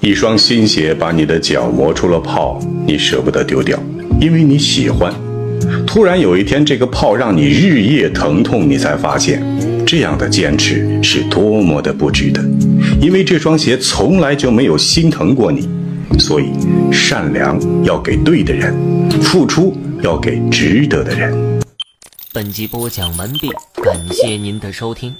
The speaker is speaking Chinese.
一双新鞋把你的脚磨出了泡你舍不得丢掉因为你喜欢。突然有一天这个泡让你日夜疼痛你才发现这样的坚持是多么的不值得。因为这双鞋从来就没有心疼过你所以善良要给对的人付出要给值得的人。本集播讲完毕感谢您的收听。